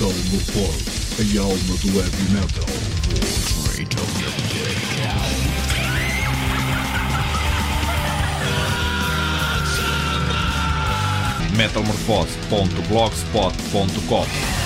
Metal Morphose, a alma do heavy metal. metalmorphose.blogspot.com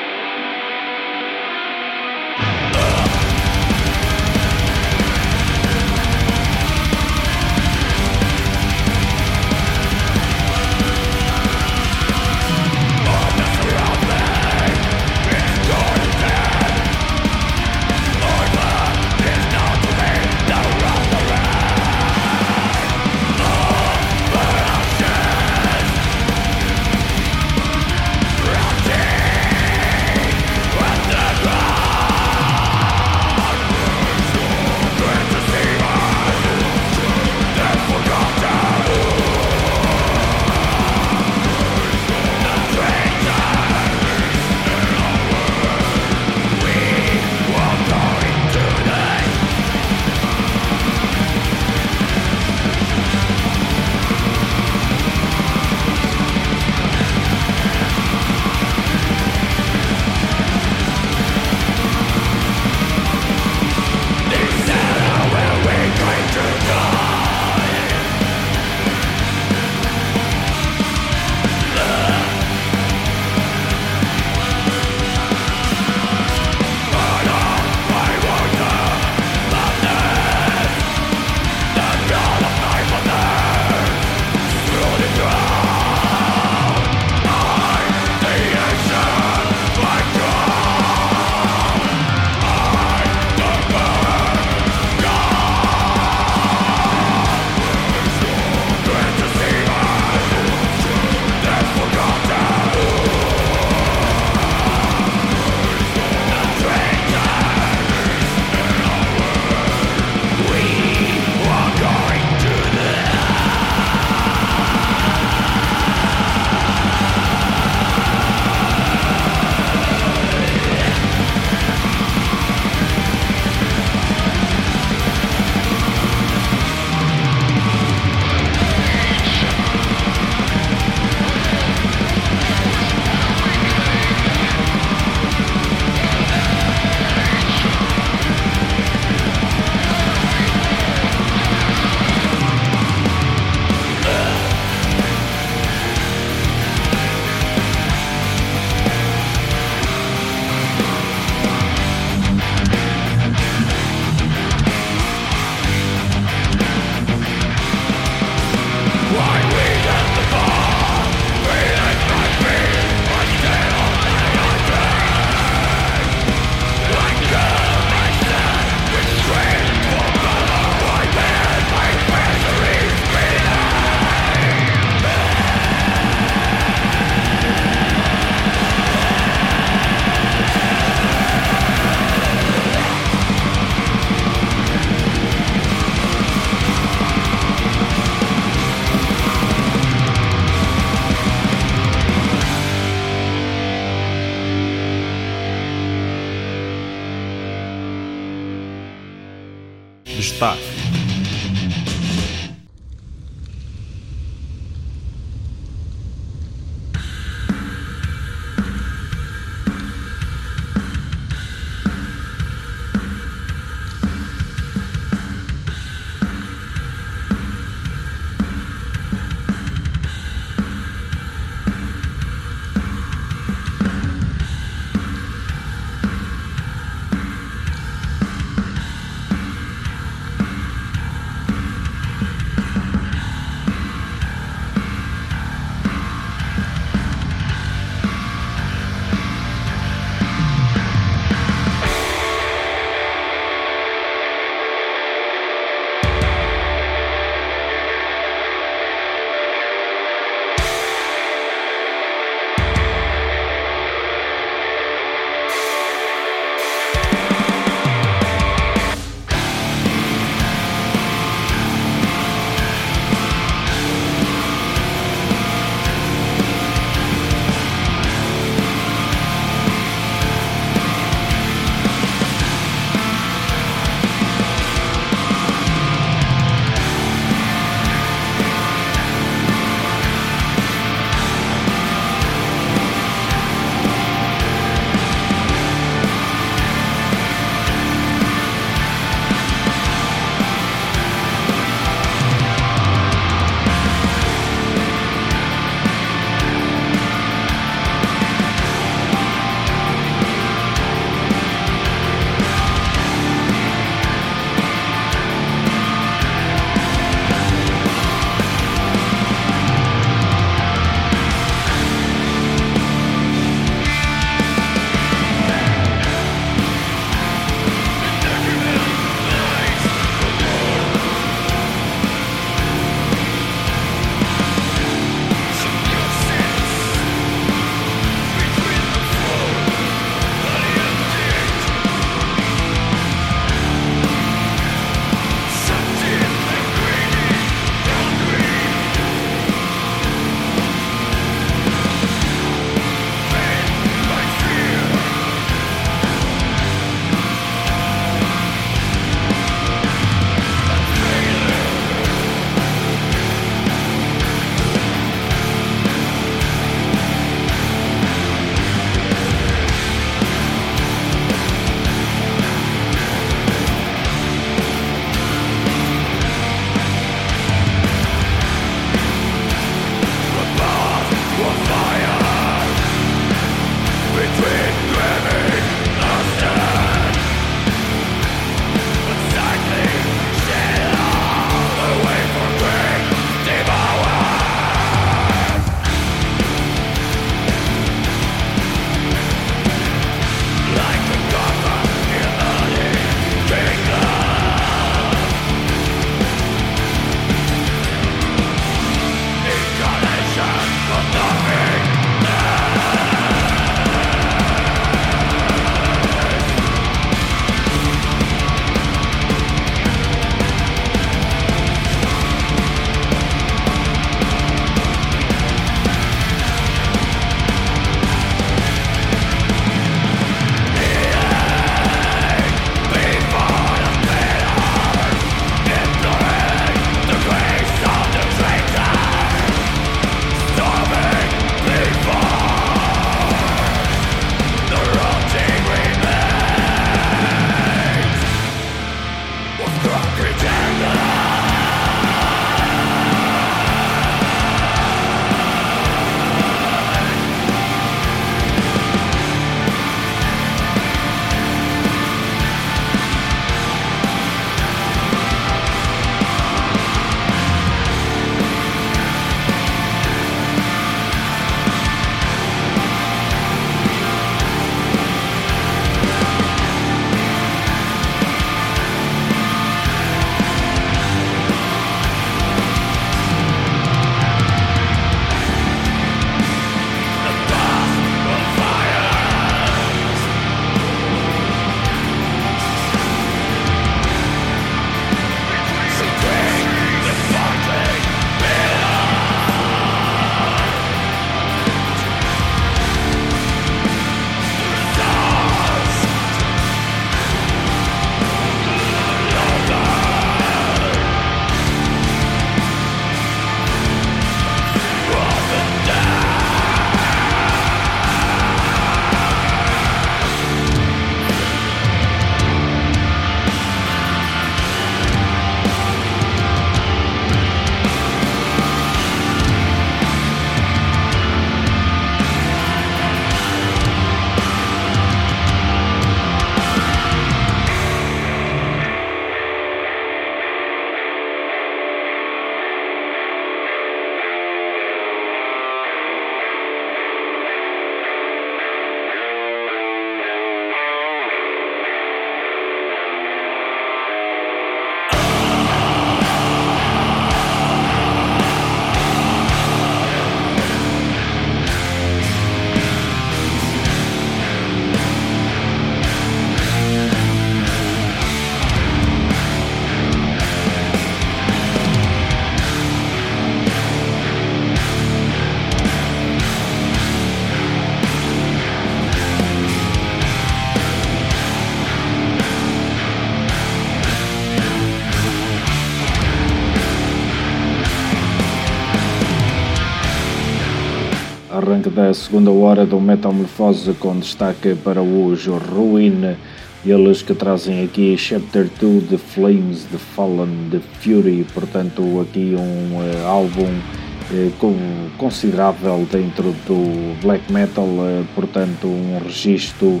arranque da segunda hora do Metamorfose com destaque para os Ruin, eles que trazem aqui Chapter 2 The Flames, The Fallen, The Fury, portanto aqui um uh, álbum uh, considerável dentro do black metal, uh, portanto um registro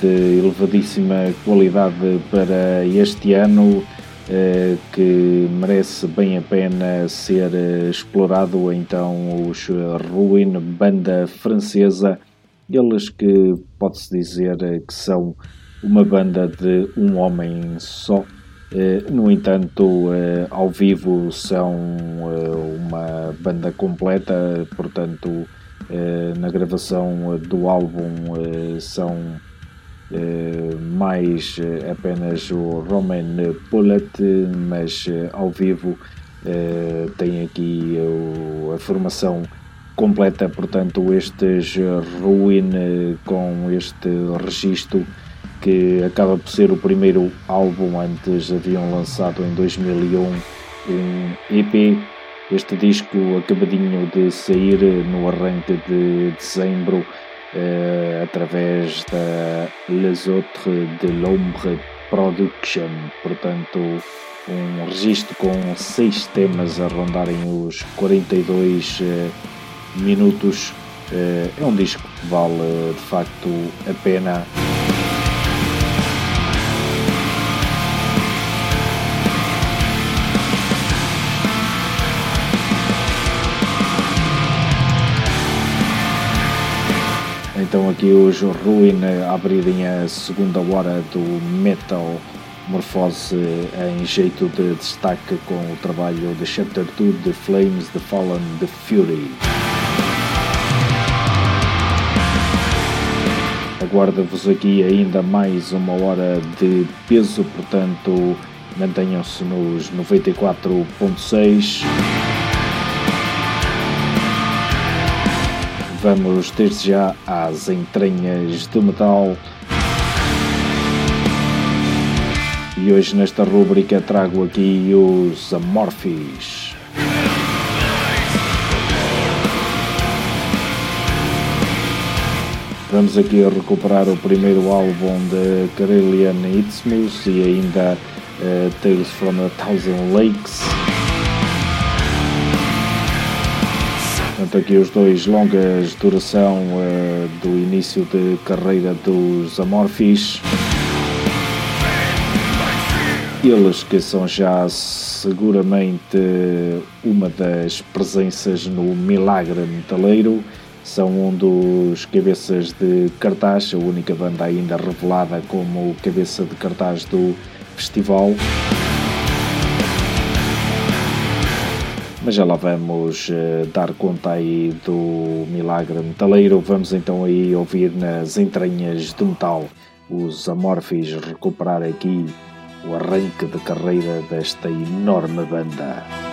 de elevadíssima qualidade para este ano. Eh, que merece bem a pena ser eh, explorado. Então, os Ruin, banda francesa, eles que pode-se dizer eh, que são uma banda de um homem só. No entanto, ao vivo são uma banda completa, portanto, na gravação do álbum são eh, mais eh, apenas o Roman Pullet, mas eh, ao vivo tem aqui a formação completa, portanto, estes Ruin com este registro que acaba por ser o primeiro álbum, antes haviam lançado em 2001 um EP. Este disco acabadinho de sair no arranque de dezembro uh, através da Les Autres de l'Ombre Production, portanto um registro com seis temas a rondarem os 42 uh, eh, minutos. Uh, é um disco que vale de facto a pena. Então aqui os Ruin a abrirem a segunda hora do Metal Morfose em jeito de destaque com o trabalho de Chapter 2 The Flames, The Fallen, The Fury. Aguarda-vos aqui ainda mais uma hora de peso, portanto mantenham-se nos 94.6. Vamos desde já às entranhas do metal. E hoje nesta rúbrica trago aqui os Amorphis. Vamos aqui recuperar o primeiro álbum de Carillion Isthmus e ainda uh, Tales from a Thousand Lakes. Portanto, aqui os dois longas duração uh, do início de carreira dos Amorphis. Eles que são já seguramente uma das presenças no Milagre Metaleiro, são um dos cabeças de cartaz, a única banda ainda revelada como cabeça de cartaz do festival. Mas já lá vamos uh, dar conta aí do milagre metaleiro. Vamos então aí ouvir nas entranhas do metal os Amorphis recuperar aqui o arranque de carreira desta enorme banda.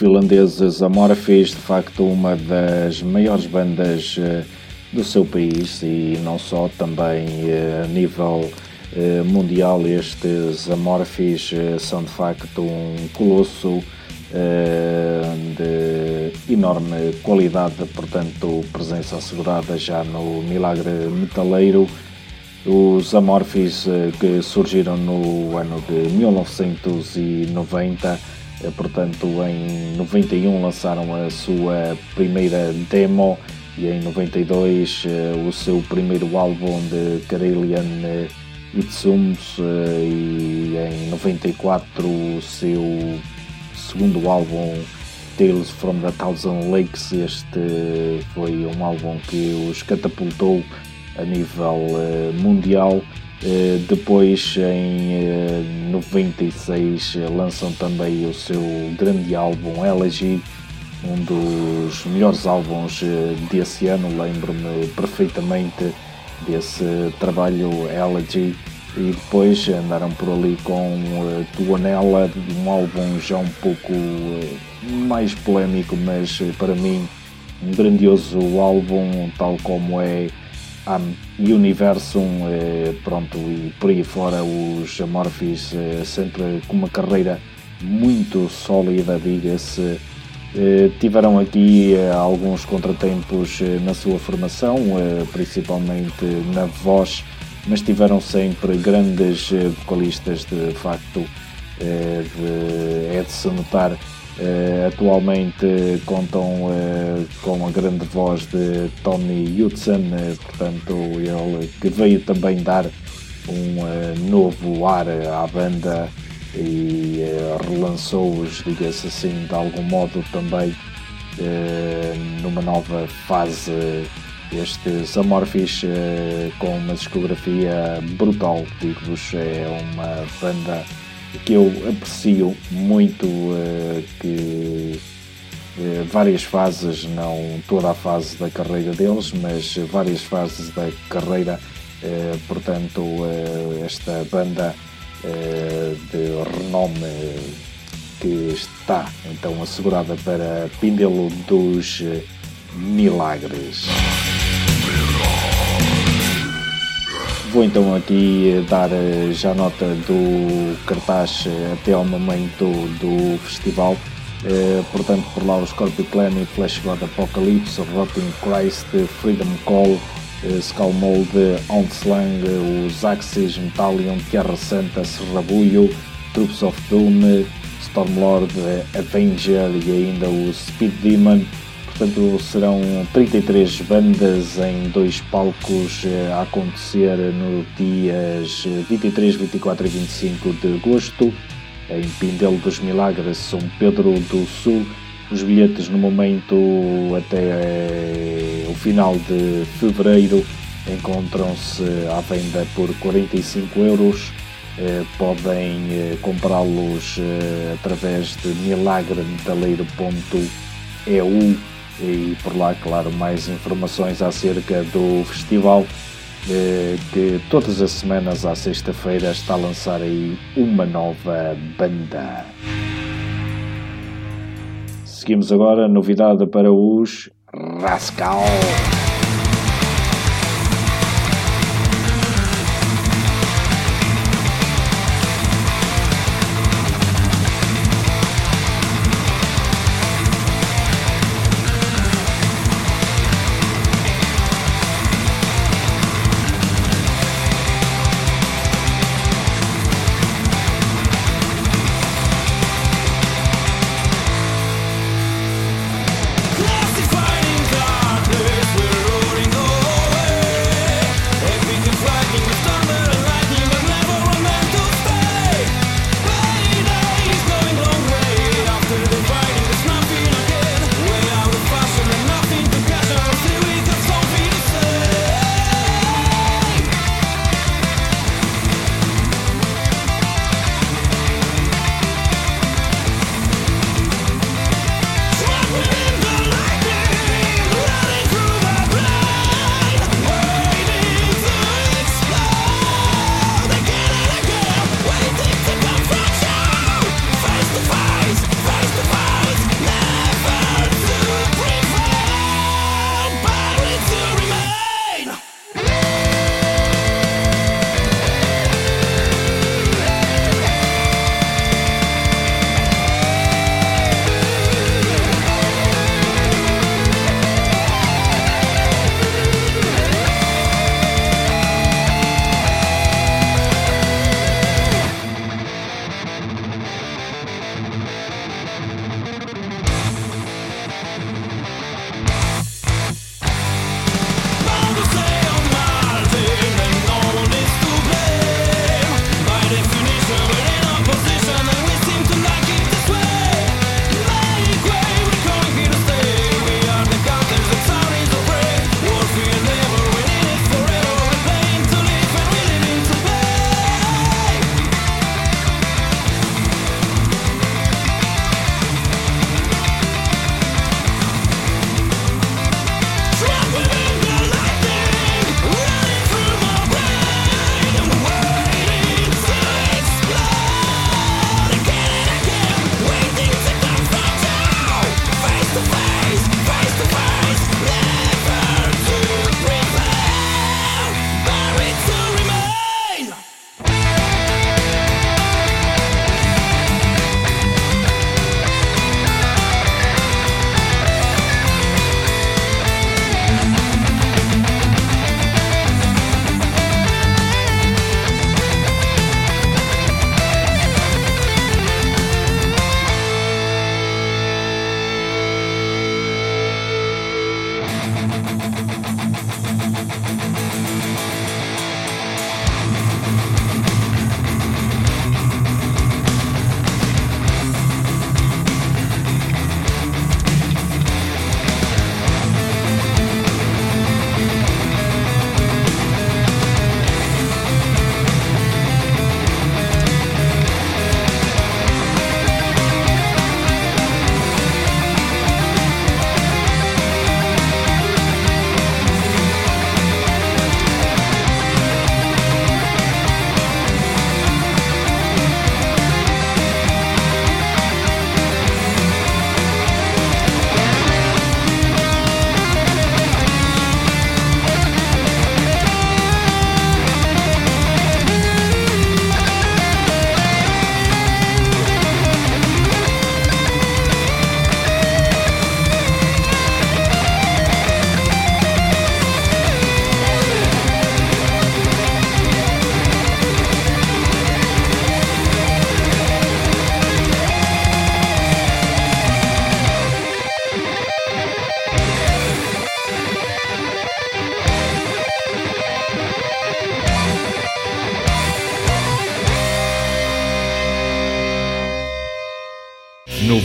Finlandeses Amorphis, de facto uma das maiores bandas do seu país e não só, também a nível mundial. Estes Amorphis são de facto um colosso de enorme qualidade, portanto presença assegurada já no Milagre Metaleiro. Os Amorphis eh, que surgiram no ano de 1990, eh, portanto em 91 lançaram a sua primeira demo e em 92 eh, o seu primeiro álbum de Karelian Itsums e em 94 o seu segundo álbum Tales from the Thousand Lakes. Este foi um álbum que os catapultou a nível mundial. Uh, depois, em 96, eh, lançam também o seu grande álbum Elegy, um dos melhores álbuns desse ano. Lembro-me perfeitamente desse trabalho Elegy. E depois andaram por ali com uh, Tuanella, um álbum já um pouco mais polémico, mas para mim um grandioso álbum, tal como é um, Universum, eh, pronto, e por aí fora os Amorphis eh, sempre com uma carreira muito sólida, diga-se. Eh, tiveram aqui alguns contratempos na sua formação, principalmente na voz, mas tiveram sempre grandes vocalistas, de facto, de, é de se notar Uh, atualmente contam uh, com a grande voz de Tony Hudson, uh, portanto, ele que veio também dar um novo ar à banda e relançou-os, diga-se assim, de algum modo também numa nova fase. Estes Amorphis com uma discografia brutal, digo-vos, é uma banda que eu aprecio muito, uh, que uh, várias fases, não toda a fase da carreira deles, mas várias fases da carreira, uh, portanto, esta banda de renome que está então assegurada para Píndelo dos Milagres. Vou então aqui dar eh, já nota do cartaz eh, até ao momento do festival. Eh, portanto, por lá o Scorpio Clan Flash God Apocalypse, Rotting Christ, Freedom Call, Skull Mold, os Axis, Metallion, Terra Santa, Serrabulho, Troops of Doom, Stormlord, Avenger e ainda o Speed Demon. Portanto, serão 33 bandas em dois palcos eh, a acontecer nos dias 23, 24 e 25 de agosto, em Pindelo dos Milagres, São Pedro do Sul. Os bilhetes no momento até eh, o final de fevereiro encontram-se à venda por 45 euros. Eh, podem comprá-los através de milagremetaleiro.eu e por lá, claro, mais informações acerca do festival eh, que todas as semanas à sexta-feira está a lançar aí uma nova banda. Seguimos agora novidade para os Rascal.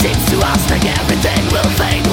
seems to us like everything will fade.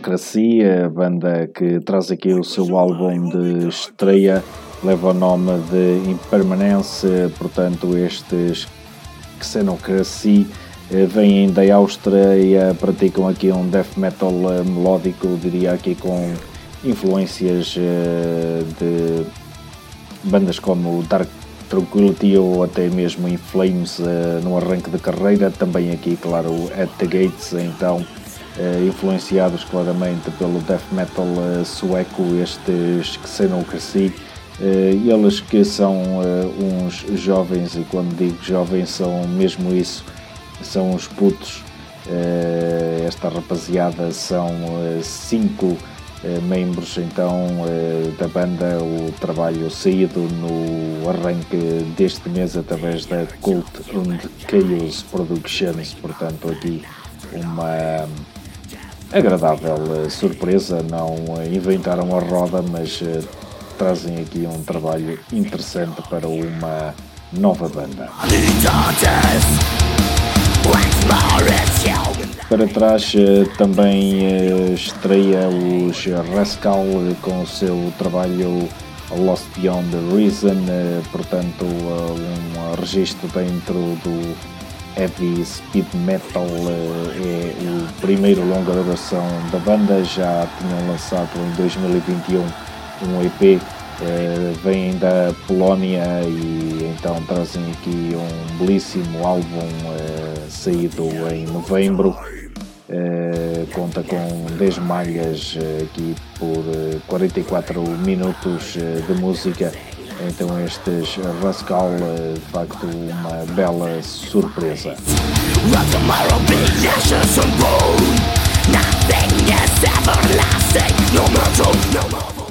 Xenocracia, banda que traz aqui o seu álbum de estreia, leva o nome de Impermanence, portanto estes Xenocracia eh, vêm da Áustria e praticam aqui um death metal eh, melódico, diria aqui com influências eh, de bandas como Dark Tranquility ou até mesmo em Flames no arranque de carreira, também aqui, claro, At the Gates, então influenciados claramente pelo death metal uh, sueco, estes Xenocracy, eles que são uns jovens, e quando digo jovens são mesmo isso, são uns putos. esta rapaziada são cinco membros então da banda, o trabalho saído no arranque deste mês através da Cult and Chaos Productions, portanto aqui uma agradável surpresa, não inventaram a roda, mas trazem aqui um trabalho interessante para uma nova banda. Para trás eh, também eh, estreia os Rascal com o seu trabalho Lost Beyond the Reason, eh, portanto um registro dentro do heavy speed metal é o primeiro longa duração da banda, já tinham lançado em 2021 um EP Uh, vêm da Polónia e então trazem aqui um belíssimo álbum uh, saído em novembro. Conta com 10 malhas aqui por 44 minutos de música. Então estes Rascal, de facto uma bela surpresa.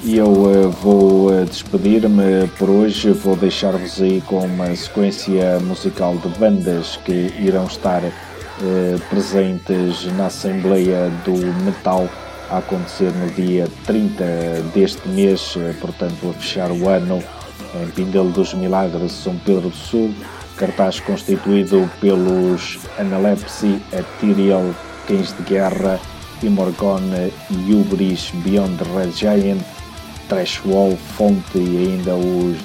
E eu uh, vou uh, despedir-me por hoje. Vou deixar-vos aí com uma sequência musical de bandas que irão estar uh, presentes na Assembleia do Metal a acontecer no dia 30 deste mês, portanto, a fechar o ano em Pindelo dos Milagres, São Pedro do Sul. Cartaz constituído pelos Analepsy, Ethereal, Cães de Guerra, Imorgone, Hubris, Beyond Red Giant, Trashwall, Fonte e ainda os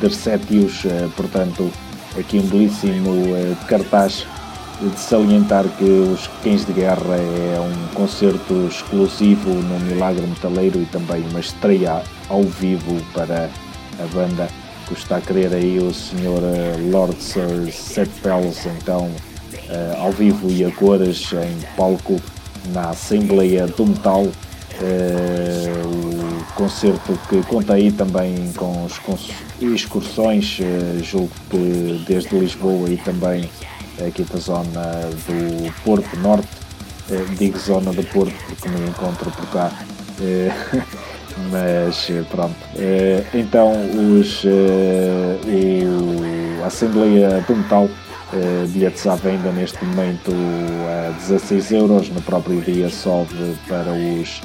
Dercetius, eh, portanto, aqui um belíssimo eh, cartaz de salientar que os Cães de Guerra é um concerto exclusivo no Milagre Metaleiro e também uma estreia ao vivo para a banda que está a querer aí o Sr. Eh, Lord Sir Seth Pells, então ao vivo e a cores em palco na Assembleia do Metal Uh, o concerto que conta aí também com, excursões, julgo que desde Lisboa e também aqui da zona do Porto Norte, digo zona do Porto porque me encontro por cá. mas pronto, então os, o, a Assembleia do Metal bilhetes à venda neste momento a 16 euros, no próprio dia sobe para os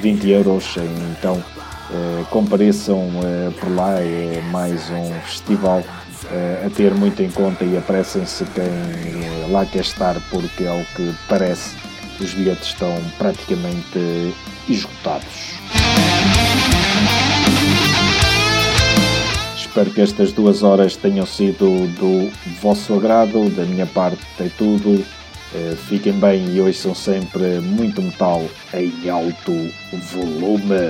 20 euros, então eh, compareçam eh, por lá, é mais um festival eh, a ter muito em conta e apressem-se quem lá quer estar, porque ao que parece os bilhetes estão praticamente esgotados. Espero que estas duas horas tenham sido do vosso agrado, da minha parte é tudo. Eh, fiquem bem e hoje são sempre muito metal em alto volume.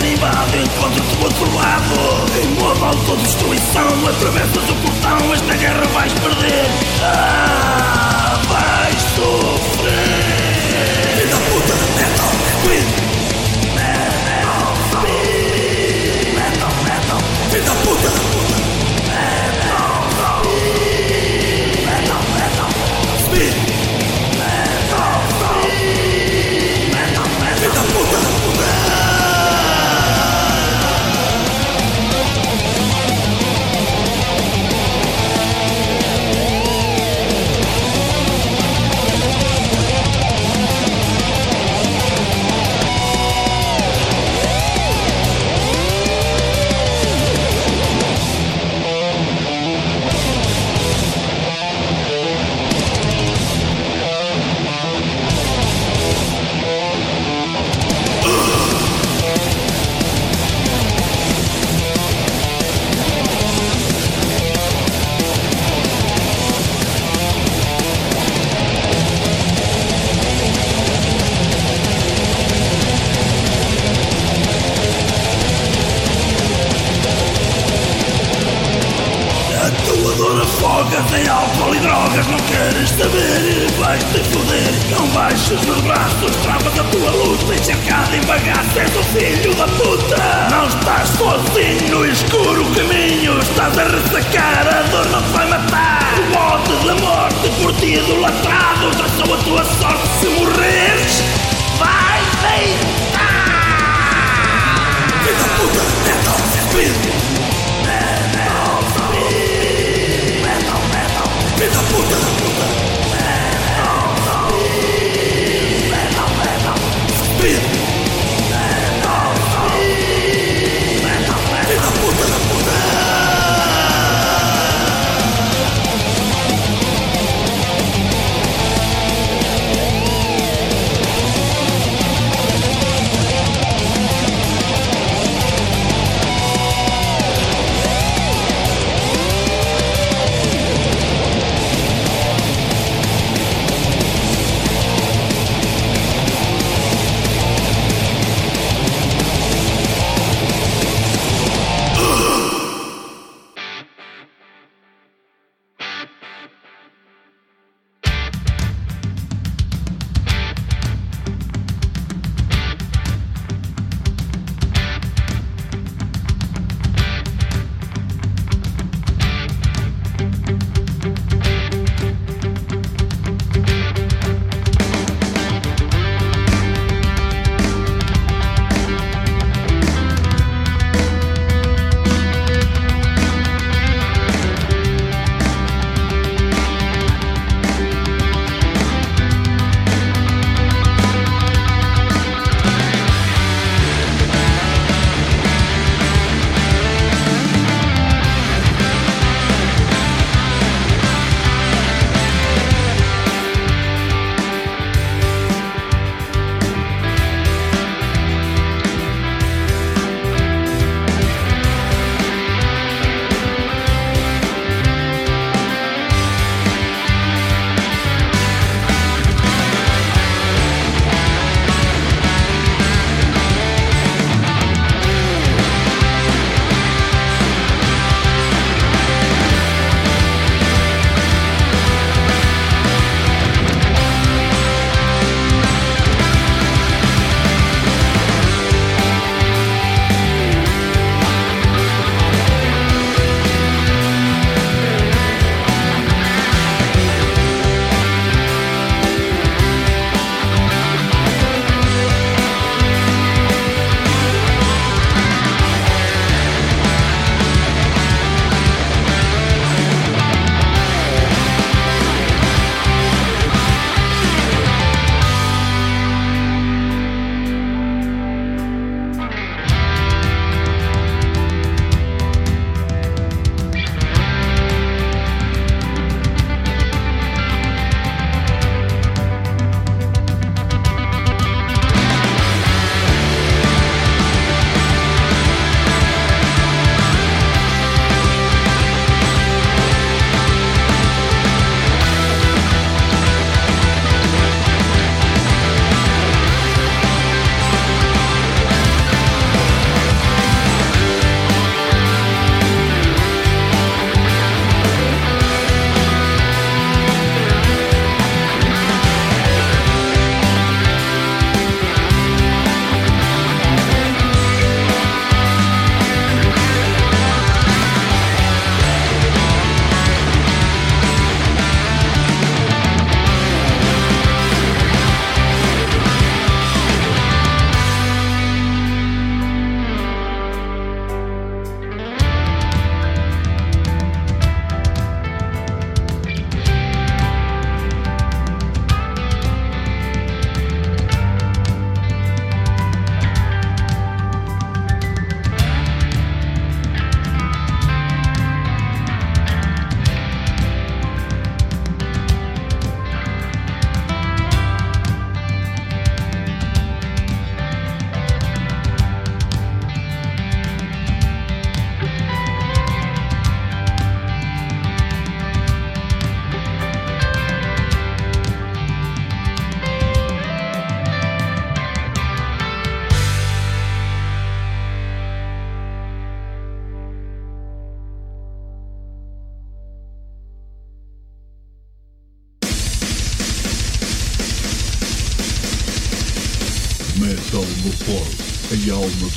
Carimbado, encontro-te do outro lado. Em modo autodestruição, atravessas o portão Esta guerra vais perder. Ah, vais sofrer baixas meus braços Travas a tua luz, tens cercado em bagaço És o filho da puta. Não estás sozinho no escuro caminho Estás a ressacar, a dor não te vai matar. O bote da morte por ti idolatrado Já sou a tua sorte se morreres Vai deitar. Filho da puta, é tão serpente Metal, metal, metal, metal, metal, metal,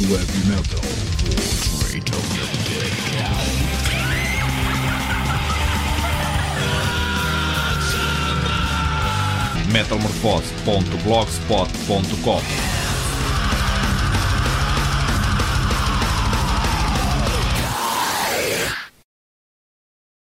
do heavy metal. metalmorfose.blogspot.com